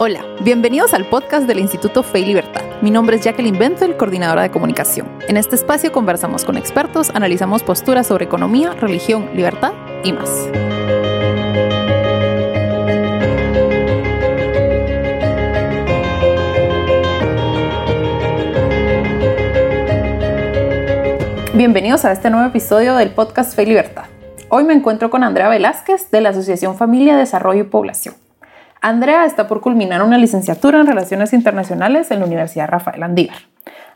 Hola, bienvenidos al podcast del Instituto Fe y Libertad. Mi nombre es Jacqueline Bentel, coordinadora de comunicación. En este espacio conversamos con expertos, analizamos posturas sobre economía, religión, libertad y más. Bienvenidos a este nuevo episodio del podcast Fe y Libertad. Hoy me encuentro con Andrea Velázquez de la Asociación Familia, Desarrollo y Población. Andrea está por culminar una licenciatura en Relaciones Internacionales en la Universidad Rafael Andívar.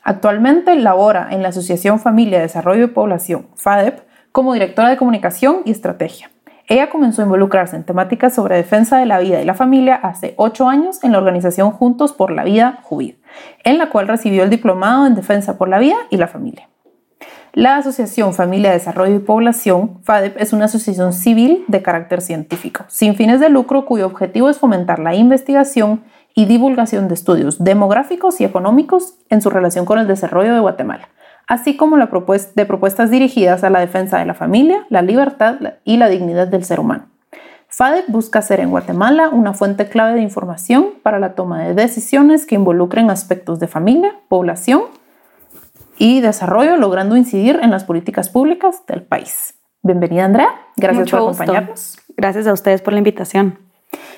Actualmente labora en la Asociación Familia, Desarrollo y Población, FADEP, como directora de comunicación y estrategia. Ella comenzó a involucrarse en temáticas sobre defensa de la vida y la familia hace ocho años en la organización Juntos por la Vida, JUVID, en la cual recibió el diplomado en Defensa por la Vida y la Familia. La Asociación Familia, Desarrollo y Población, FADEP, es una asociación civil de carácter científico, sin fines de lucro, cuyo objetivo es fomentar la investigación y divulgación de estudios demográficos y económicos en su relación con el desarrollo de Guatemala, así como la de propuestas dirigidas a la defensa de la familia, la libertad y la dignidad del ser humano. FADEP busca ser en Guatemala una fuente clave de información para la toma de decisiones que involucren aspectos de familia, población y desarrollo, logrando incidir en las políticas públicas del país. Bienvenida, Andrea. Gracias por acompañarnos. Gracias a ustedes por la invitación.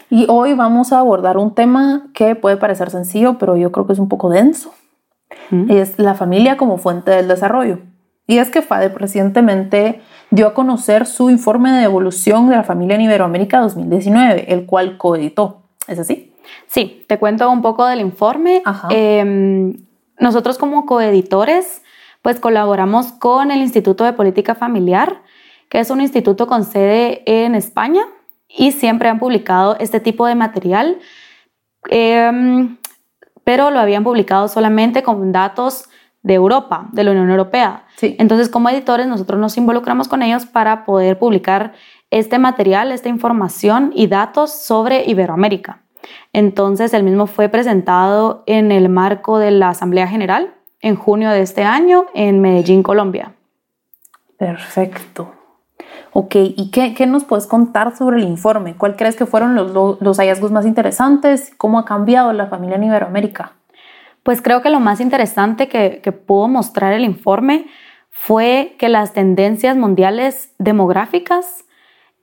Y hoy vamos a abordar un tema que puede parecer sencillo, pero yo creo que es un poco denso. Es la familia como fuente del desarrollo. Y es que FADEP recientemente dio a conocer su informe de evolución de la familia en Iberoamérica 2019, el cual coeditó. ¿Es así? Sí, te cuento un poco del informe. Eh, nosotros como coeditores, pues colaboramos con el Instituto de Política Familiar, que es un instituto con sede en España y siempre han publicado este tipo de material, em, pero lo habían publicado solamente con datos de Europa, de la Unión Europea. Entonces, como editores, nosotros nos involucramos con ellos para poder publicar este material, esta información y datos sobre Iberoamérica. Entonces, el mismo fue presentado en el marco de la Asamblea General en junio de este año en Medellín, Colombia. Perfecto. Ok, ¿y qué, nos puedes contar sobre el informe? ¿Cuál crees que fueron los, hallazgos más interesantes? ¿Cómo ha cambiado la familia en Iberoamérica? Pues creo que lo más interesante que, pudo mostrar el informe fue que las tendencias mundiales demográficas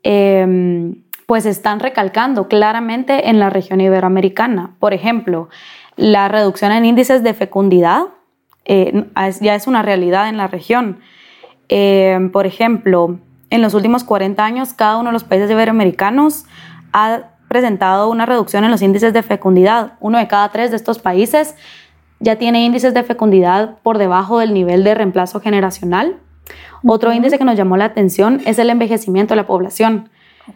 em, pues están recalcando claramente en la región iberoamericana. Por ejemplo, la reducción en índices de fecundidad eh, ya es una realidad en la región. Eh, por ejemplo, en los últimos 40 años, cada uno de los países iberoamericanos ha presentado una reducción en los índices de fecundidad. Uno de cada tres de estos países ya tiene índices de fecundidad por debajo del nivel de reemplazo generacional. Otro índice que nos llamó la atención es el envejecimiento de la población.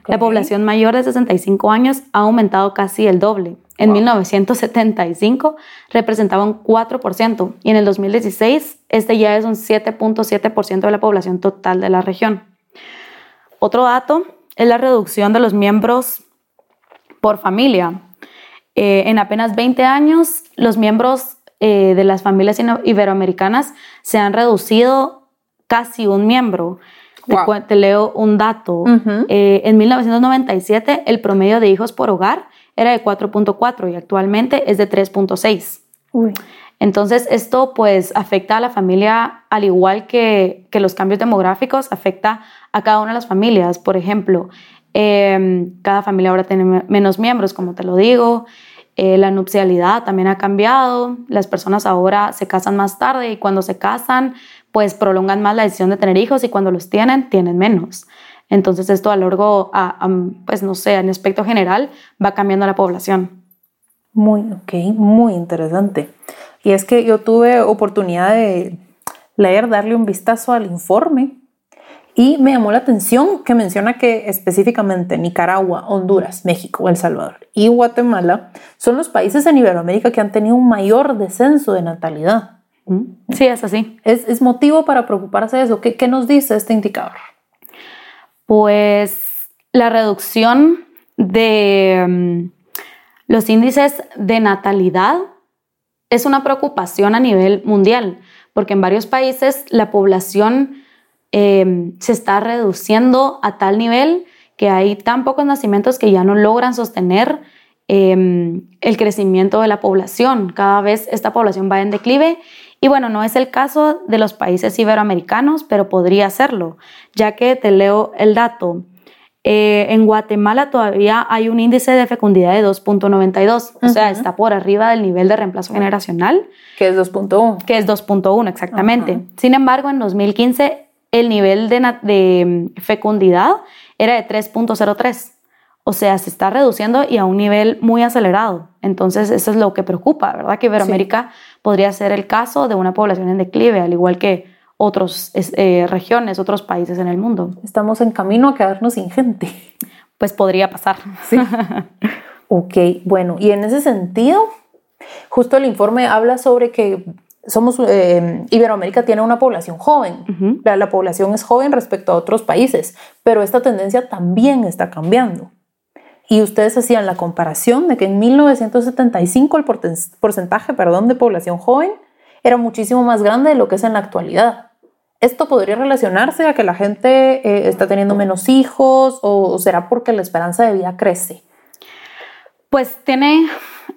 La población mayor de 65 años ha aumentado casi el doble. En 1975 representaba un 4% y en el 2016 este ya es un 7.7% de la población total de la región. Otro dato es la reducción de los miembros por familia. Eh, en apenas 20 años, los miembros eh, de las familias iberoamericanas se han reducido casi un miembro. Te, leo un dato. Eh, en 1997 el promedio de hijos por hogar era de 4.4 y actualmente es de 3.6. Entonces esto pues afecta a la familia al igual que, que, los cambios demográficos, afecta a cada una de las familias. Por ejemplo, em, cada familia ahora tiene menos miembros, como te lo digo. Eh, la nupcialidad también ha cambiado. Las personas ahora se casan más tarde y cuando se casan pues prolongan más la decisión de tener hijos y cuando los tienen, tienen menos. Entonces esto a largo, a, pues no sé, en aspecto general, va cambiando la población. Muy, ok, muy interesante. Y es que yo tuve oportunidad de leer, darle un vistazo al informe y me llamó la atención que menciona que específicamente Nicaragua, Honduras, México, El Salvador y Guatemala son los países en Iberoamérica que han tenido un mayor descenso de natalidad. Sí, es así. ¿Es, motivo para preocuparse de eso? ¿Qué, ¿Qué, nos dice este indicador? Pues la reducción de mm, los índices de natalidad es una preocupación a nivel mundial, porque en varios países la población em, se está reduciendo a tal nivel que hay tan pocos nacimientos que ya no logran sostener em, el crecimiento de la población. Cada vez esta población va en declive y bueno, no es el caso de los países iberoamericanos, pero podría serlo, ya que te leo el dato. Eh, en Guatemala todavía hay un índice de fecundidad de 2.92, o sea, está por arriba del nivel de reemplazo generacional. Que es 2.1. Que es 2.1, exactamente. Sin embargo, en 2015 el nivel de, de fecundidad era de 3.03. O sea, se está reduciendo y a un nivel muy acelerado. Entonces, eso es lo que preocupa, ¿verdad? Que Iberoamérica podría ser el caso de una población en declive, al igual que otras eh, regiones, otros países en el mundo. Estamos en camino a quedarnos sin gente. Pues podría pasar. Sí. ok, bueno, y en ese sentido, justo el informe habla sobre que somos, eh, Iberoamérica tiene una población joven. la, población es joven respecto a otros países, pero esta tendencia también está cambiando. Y ustedes hacían la comparación de que en 1975 el porcentaje perdón, de población joven era muchísimo más grande de lo que es en la actualidad. ¿Esto podría relacionarse a que la gente eh, está teniendo menos hijos o, será porque la esperanza de vida crece? Pues tiene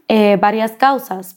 eh, varias causas.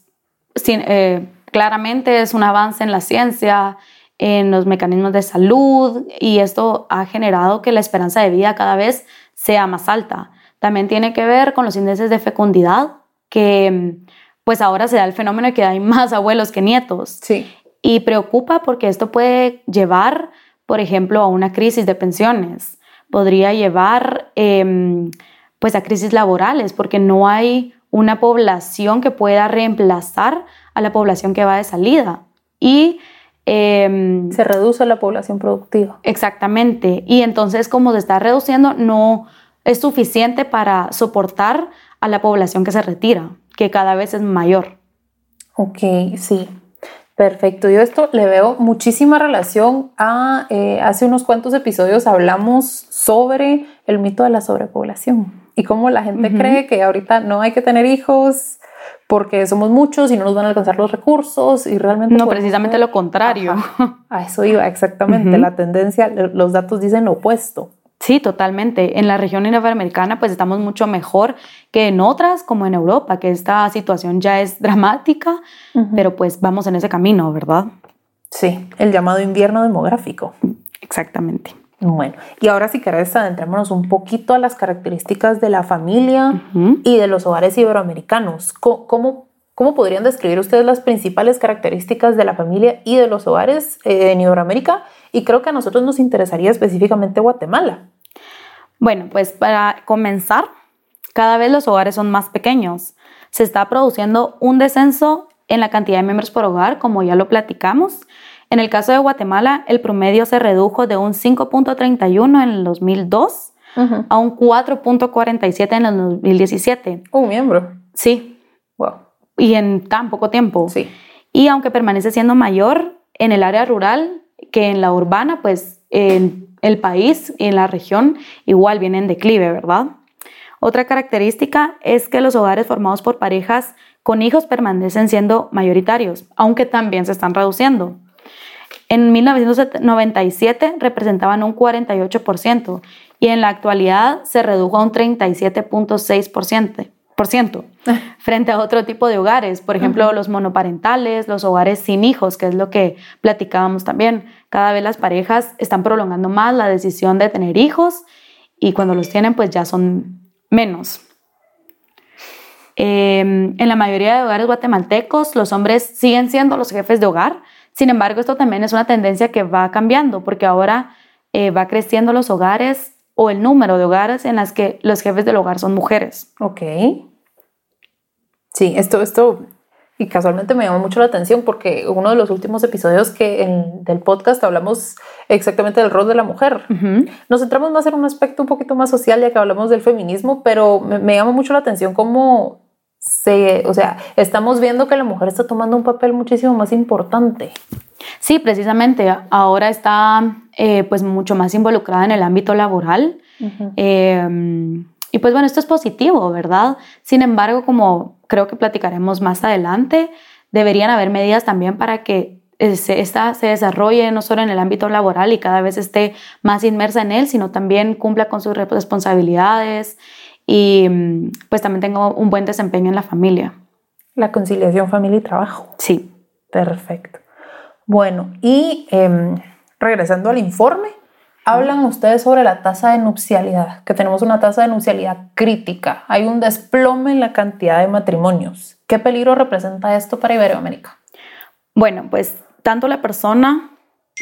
Eh, claramente es un avance en la ciencia, en los mecanismos de salud y esto ha generado que la esperanza de vida cada vez sea más alta. También tiene que ver con los índices de fecundidad, que pues ahora se da el fenómeno de que hay más abuelos que nietos. Sí. Y preocupa porque esto puede llevar, por ejemplo, a una crisis de pensiones. Podría llevar em, pues a crisis laborales porque no hay una población que pueda reemplazar a la población que va de salida. Y em, se reduce la población productiva. Exactamente. Y entonces, como se está reduciendo, no, es suficiente para soportar a la población que se retira, que cada vez es mayor. Ok, sí. Perfecto, yo esto le veo muchísima relación a, eh, hace unos cuantos episodios hablamos sobre el mito de la sobrepoblación y cómo la gente cree que ahorita no hay que tener hijos porque somos muchos y no nos van a alcanzar los recursos y realmente... No, precisamente lo contrario. A eso iba, exactamente. La tendencia, los datos dicen lo opuesto. Sí, totalmente. En la región iberoamericana pues estamos mucho mejor que en otras como en Europa, que esta situación ya es dramática, pero pues vamos en ese camino, ¿verdad? Sí, el llamado invierno demográfico. Exactamente. Bueno, y ahora si querés adentrémonos un poquito a las características de la familia y de los hogares iberoamericanos. ¿Cómo, ¿Cómo, podrían describir ustedes las principales características de la familia y de los hogares eh, en Iberoamérica? Y creo que a nosotros nos interesaría específicamente Guatemala. Bueno, pues para comenzar, cada vez los hogares son más pequeños. Se está produciendo un descenso en la cantidad de miembros por hogar, como ya lo platicamos. En el caso de Guatemala, el promedio se redujo de un 5.31 en el 2002 a un 4.47 en el 2017. Un miembro. Sí. Wow. Y en tan poco tiempo. Sí. Y aunque permanece siendo mayor en el área rural que en la urbana, pues en el país y en la región igual viene en declive, ¿verdad? Otra característica es que los hogares formados por parejas con hijos permanecen siendo mayoritarios, aunque también se están reduciendo. En 1997 representaban un 48% y en la actualidad se redujo a un 37.6% frente a otro tipo de hogares, por ejemplo, los monoparentales, los hogares sin hijos, que es lo que platicábamos también. Cada vez las parejas están prolongando más la decisión de tener hijos y cuando los tienen, pues ya son menos. Em, en la mayoría de hogares guatemaltecos, los hombres siguen siendo los jefes de hogar. Sin embargo, esto también es una tendencia que va cambiando porque ahora eh, va creciendo los hogares o el número de hogares en las que los jefes del hogar son mujeres. Ok. Sí, esto, esto, y casualmente me llamó mucho la atención porque uno de los últimos episodios que en, del podcast hablamos exactamente del rol de la mujer. Nos centramos más en un aspecto un poquito más social ya que hablamos del feminismo, pero me, me llama mucho la atención cómo se, o sea, estamos viendo que la mujer está tomando un papel muchísimo más importante. Sí, precisamente. Ahora está eh, pues mucho más involucrada en el ámbito laboral. Em, y pues bueno, esto es positivo, ¿verdad? Sin embargo, como creo que platicaremos más adelante, deberían haber medidas también para que esta se desarrolle no solo en el ámbito laboral y cada vez esté más inmersa en él, sino también cumpla con sus responsabilidades y mm, pues también tengo un buen desempeño en la familia. La conciliación familia y trabajo. Sí. Perfecto. Bueno, y em, regresando al informe, hablan ustedes sobre la tasa de nupcialidad, que tenemos una tasa de nupcialidad crítica. Hay un desplome en la cantidad de matrimonios. ¿Qué peligro representa esto para Iberoamérica? Bueno, pues tanto la persona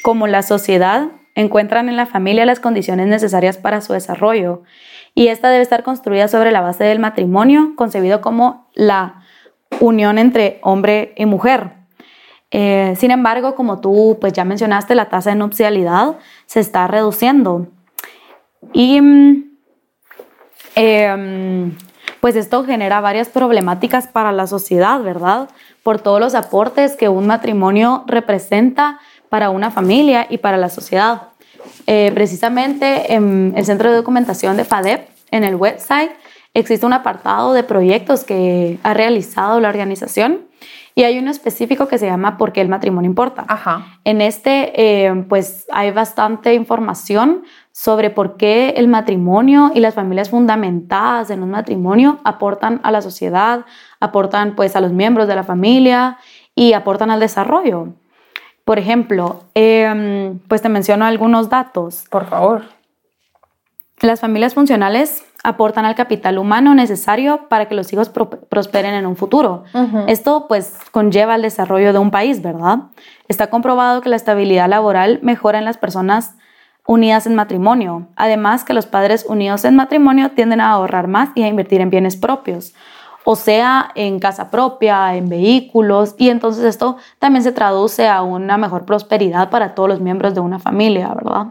como la sociedad encuentran en la familia las condiciones necesarias para su desarrollo y esta debe estar construida sobre la base del matrimonio, concebido como la unión entre hombre y mujer. Eh, sin embargo, como tú pues ya mencionaste, la tasa de nupcialidad se está reduciendo. Y em, pues esto genera varias problemáticas para la sociedad, ¿verdad? Por todos los aportes que un matrimonio representa para una familia y para la sociedad. Eh, precisamente en el Centro de Documentación de FADEP, en el website, existe un apartado de proyectos que ha realizado la organización y hay uno específico que se llama ¿Por qué el matrimonio importa? Ajá. En este, eh, pues hay bastante información sobre por qué el matrimonio y las familias fundamentadas en un matrimonio aportan a la sociedad, aportan pues a los miembros de la familia y aportan al desarrollo. Por ejemplo, em, pues te menciono algunos datos. Por favor. Las familias funcionales aportan al capital humano necesario para que los hijos prosperen en un futuro. Esto pues conlleva el desarrollo de un país, ¿verdad? Está comprobado que la estabilidad laboral mejora en las personas unidas en matrimonio. Además que los padres unidos en matrimonio tienden a ahorrar más y a invertir en bienes propios o sea en casa propia, en vehículos, y entonces esto también se traduce a una mejor prosperidad para todos los miembros de una familia, ¿verdad?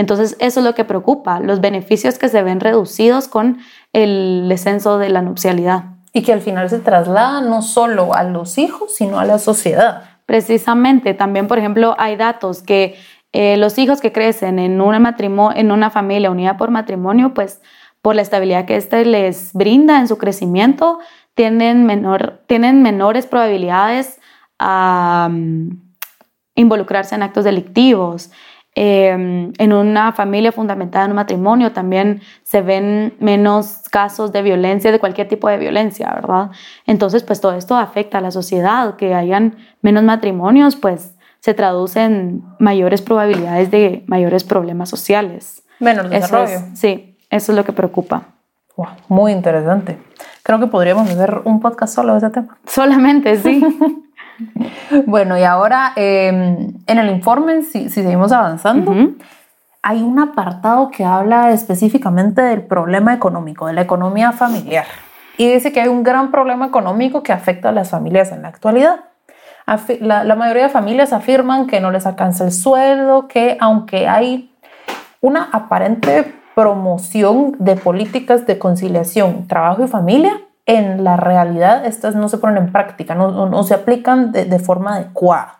Entonces eso es lo que preocupa, los beneficios que se ven reducidos con el descenso de la nupcialidad. Y que al final se traslada no solo a los hijos, sino a la sociedad. Precisamente, también por ejemplo hay datos que eh, los hijos que crecen en una, matrimonio, en una familia unida por matrimonio, pues por la estabilidad que éste les brinda en su crecimiento, tienen, menor, tienen menores probabilidades a mm, involucrarse en actos delictivos. Em, en una familia fundamentada en un matrimonio también se ven menos casos de violencia, de cualquier tipo de violencia, ¿verdad? Entonces, pues todo esto afecta a la sociedad, que hayan menos matrimonios, pues se traduce en mayores probabilidades de mayores problemas sociales. Menos desarrollo. sí. Eso es lo que preocupa. muy interesante. Creo que podríamos hacer un podcast solo de ese tema. Solamente, sí. bueno, y ahora em, en el informe, si, seguimos avanzando, hay un apartado que habla específicamente del problema económico, de la economía familiar. Y dice que hay un gran problema económico que afecta a las familias en la actualidad. La, la mayoría de familias afirman que no les alcanza el sueldo, que aunque hay una aparente promoción de políticas de conciliación, trabajo y familia, en la realidad estas no se ponen en práctica, no, se aplican de, forma adecuada.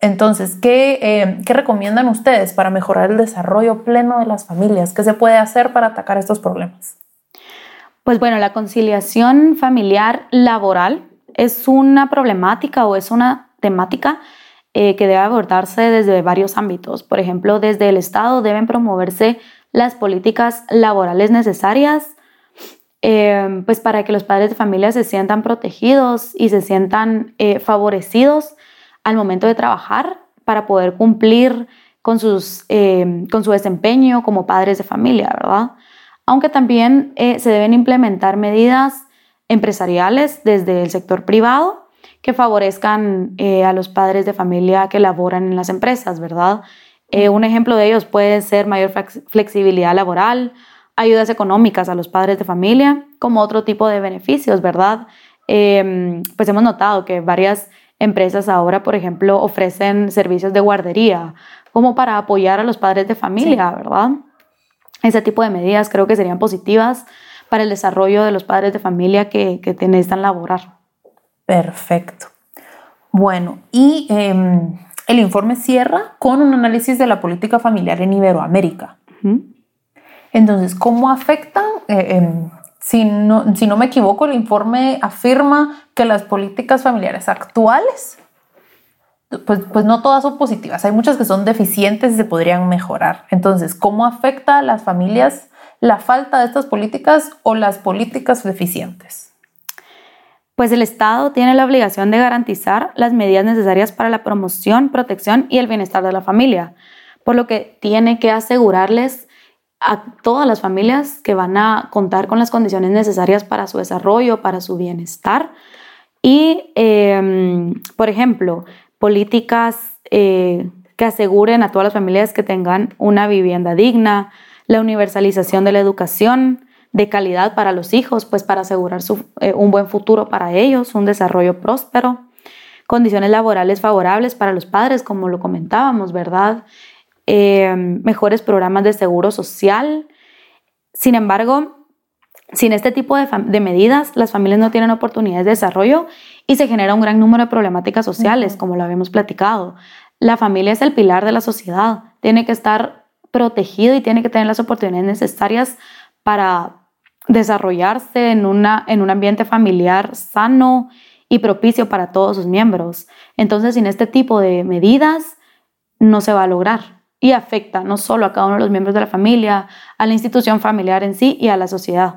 Entonces, ¿qué, eh, ¿qué recomiendan ustedes para mejorar el desarrollo pleno de las familias? ¿Qué se puede hacer para atacar estos problemas? Pues bueno, la conciliación familiar laboral es una problemática o es una temática eh, que debe abordarse desde varios ámbitos. Por ejemplo, desde el Estado deben promoverse las políticas laborales necesarias eh, pues para que los padres de familia se sientan protegidos y se sientan eh, favorecidos al momento de trabajar para poder cumplir con, sus, eh, con su desempeño como padres de familia, ¿verdad? Aunque también se deben implementar medidas empresariales desde el sector privado que favorezcan a los padres de familia que laboran en las empresas, ¿verdad? Eh, un ejemplo de ellos puede ser mayor flexibilidad laboral, ayudas económicas a los padres de familia, como otro tipo de beneficios, ¿verdad? Em, pues hemos notado que varias empresas ahora, por ejemplo, ofrecen servicios de guardería, como para apoyar a los padres de familia, ¿verdad? Ese tipo de medidas creo que serían positivas para el desarrollo de los padres de familia que, que necesitan laborar. Perfecto. Bueno, y em, el informe cierra con un análisis de la política familiar en Iberoamérica. Entonces, ¿cómo afectan? Eh, em, si, no, si no me equivoco, el informe afirma que las políticas familiares actuales, pues, pues no todas son positivas, hay muchas que son deficientes y se podrían mejorar. Entonces, ¿cómo afecta a las familias la falta de estas políticas o las políticas deficientes? Pues el Estado tiene la obligación de garantizar las medidas necesarias para la promoción, protección y el bienestar de la familia, por lo que tiene que asegurarles a todas las familias que van a contar con las condiciones necesarias para su desarrollo, para su bienestar. Y, em, por ejemplo, políticas eh, que aseguren a todas las familias que tengan una vivienda digna, la universalización de la educación de calidad para los hijos, pues para asegurar eh, un buen futuro para ellos, un desarrollo próspero, condiciones laborales favorables para los padres, como lo comentábamos, ¿verdad? Eh, mejores programas de seguro social. Sin embargo, sin este tipo de, de, medidas, las familias no tienen oportunidades de desarrollo y se genera un gran número de problemáticas sociales, como lo habíamos platicado. La familia es el pilar de la sociedad, tiene que estar protegido y tiene que tener las oportunidades necesarias para desarrollarse en, una, en un ambiente familiar sano y propicio para todos sus miembros. Entonces, sin este tipo de medidas, no se va a lograr y afecta no solo a cada uno de los miembros de la familia, a la institución familiar en sí y a la sociedad.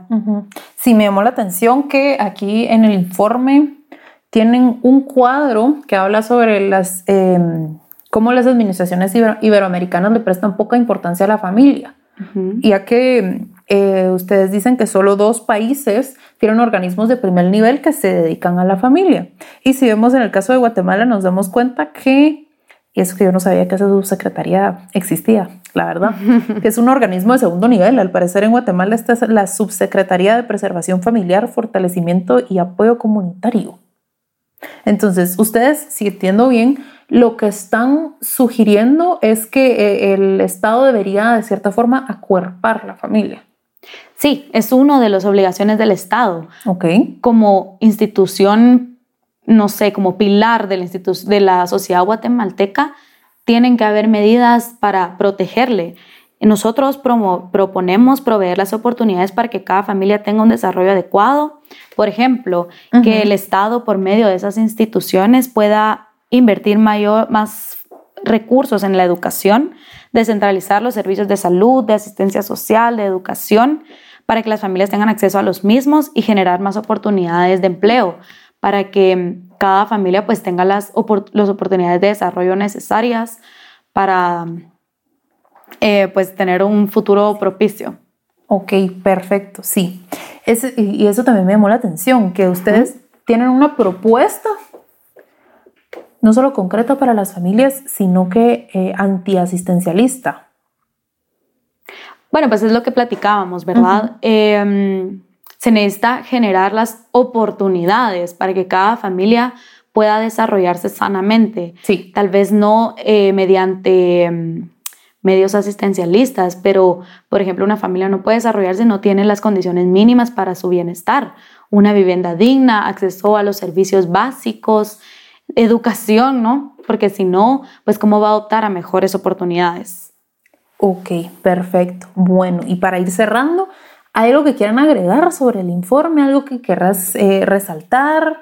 Sí, me llamó la atención que aquí en el informe tienen un cuadro que habla sobre las, em, cómo las administraciones iberoamericanas le prestan poca importancia a la familia, ya que eh, ustedes dicen que solo dos países tienen organismos de primer nivel que se dedican a la familia. Y si vemos en el caso de Guatemala, nos damos cuenta que eso que yo no sabía que esa subsecretaría existía, la verdad, que es un organismo de segundo nivel. Al parecer en Guatemala esta es la Subsecretaría de Preservación Familiar, Fortalecimiento y Apoyo Comunitario. Entonces, ustedes, si entiendo bien, lo que están sugiriendo es que eh, el Estado debería, de cierta forma, acuerpar la familia. Sí, es una de las obligaciones del Estado. Ok. Como institución no sé, como pilar de la, de la sociedad guatemalteca, tienen que haber medidas para protegerle. Nosotros proponemos proveer las oportunidades para que cada familia tenga un desarrollo adecuado. Por ejemplo, que el Estado, por medio de esas instituciones, pueda invertir mayor, más recursos en la educación, descentralizar los servicios de salud, de asistencia social, de educación, para que las familias tengan acceso a los mismos y generar más oportunidades de empleo para que cada familia pues tenga las, las oportunidades de desarrollo necesarias para eh, pues tener un futuro propicio. Ok, perfecto, sí. y eso también me llamó la atención, que ustedes tienen una propuesta no solo concreta para las familias, sino que eh, antiasistencialista. Bueno, pues es lo que platicábamos, ¿verdad? Se necesita generar las oportunidades para que cada familia pueda desarrollarse sanamente. Sí. Tal vez no eh, mediante mm, medios asistencialistas, pero por ejemplo una familia no puede desarrollarse si no tiene las condiciones mínimas para su bienestar. Una vivienda digna, acceso a los servicios básicos, educación, ¿no? Porque si no, pues cómo va a optar a mejores oportunidades. Ok, perfecto. Bueno, y para ir cerrando, ¿Hay algo que quieran agregar sobre el informe? ¿Algo que querrás eh, resaltar?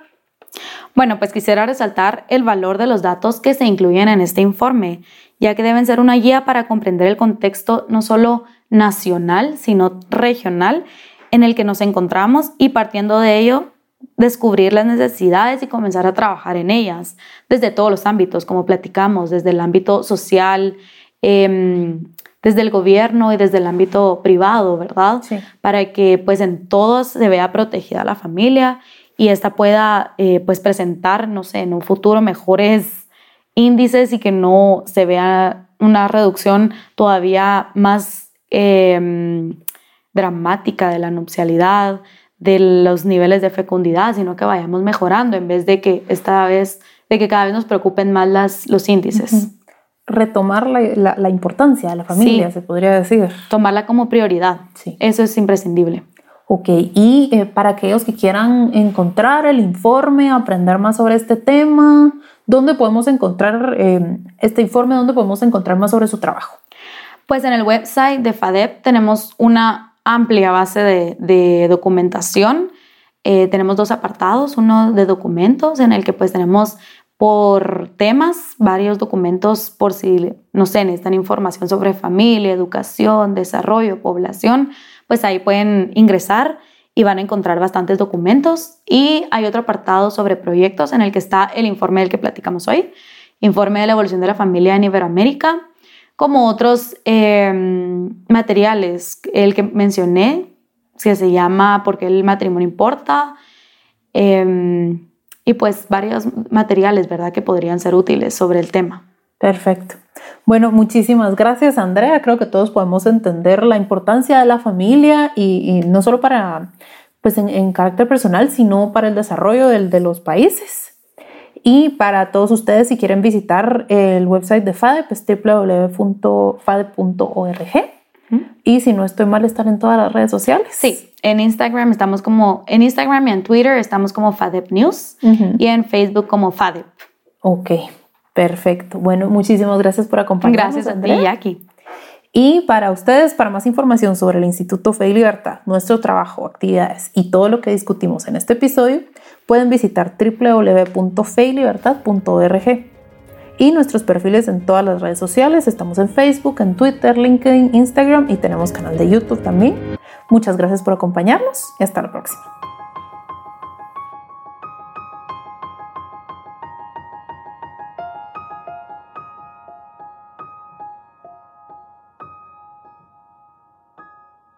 Bueno, pues quisiera resaltar el valor de los datos que se incluyen en este informe, ya que deben ser una guía para comprender el contexto no solo nacional, sino regional en el que nos encontramos y partiendo de ello descubrir las necesidades y comenzar a trabajar en ellas desde todos los ámbitos, como platicamos, desde el ámbito social, eh, desde el gobierno y desde el ámbito privado, ¿verdad? Sí. Para que pues en todos se vea protegida la familia y esta pueda eh, pues presentar, no sé, en un futuro mejores índices y que no se vea una reducción todavía más em, dramática de la nupcialidad, de los niveles de fecundidad, sino que vayamos mejorando en vez de que esta vez, de que cada vez nos preocupen más las, los índices retomar la, importancia de la familia, se podría decir. Tomarla como prioridad. Sí. Eso es imprescindible. Ok, y eh, para aquellos que quieran encontrar el informe, aprender más sobre este tema, ¿dónde podemos encontrar eh, este informe? ¿Dónde podemos encontrar más sobre su trabajo? Pues en el website de FADEP tenemos una amplia base de, documentación. Eh, tenemos dos apartados, uno de documentos en el que pues tenemos por temas, varios documentos por si, no sé, necesitan información sobre familia, educación, desarrollo, población, pues ahí pueden ingresar y van a encontrar bastantes documentos. Y hay otro apartado sobre proyectos en el que está el informe del que platicamos hoy, informe de la evolución de la familia en Iberoamérica, como otros em, materiales, el que mencioné, que se llama Porque el matrimonio importa, em, y pues varios materiales, ¿verdad?, que podrían ser útiles sobre el tema. Perfecto. Bueno, muchísimas gracias, Andrea. Creo que todos podemos entender la importancia de la familia y, no solo para, pues en, carácter personal, sino para el desarrollo de los países. Y para todos ustedes, si quieren visitar el website de FADEP, es www.fadep.org. Y si no estoy mal, estar en todas las redes sociales. Sí, en Instagram estamos como, en Instagram y en Twitter estamos como FADEP News y en Facebook como FADEP. Ok, perfecto. Bueno, muchísimas gracias por acompañarnos. Gracias a ti, Jackie. Y para ustedes, para más información sobre el Instituto Fe y Libertad, nuestro trabajo, actividades y todo lo que discutimos en este episodio, pueden visitar www.feylibertad.org y nuestros perfiles en todas las redes sociales. Estamos en Facebook, en Twitter, LinkedIn, Instagram y tenemos canal de YouTube también. Muchas gracias por acompañarnos y hasta la próxima.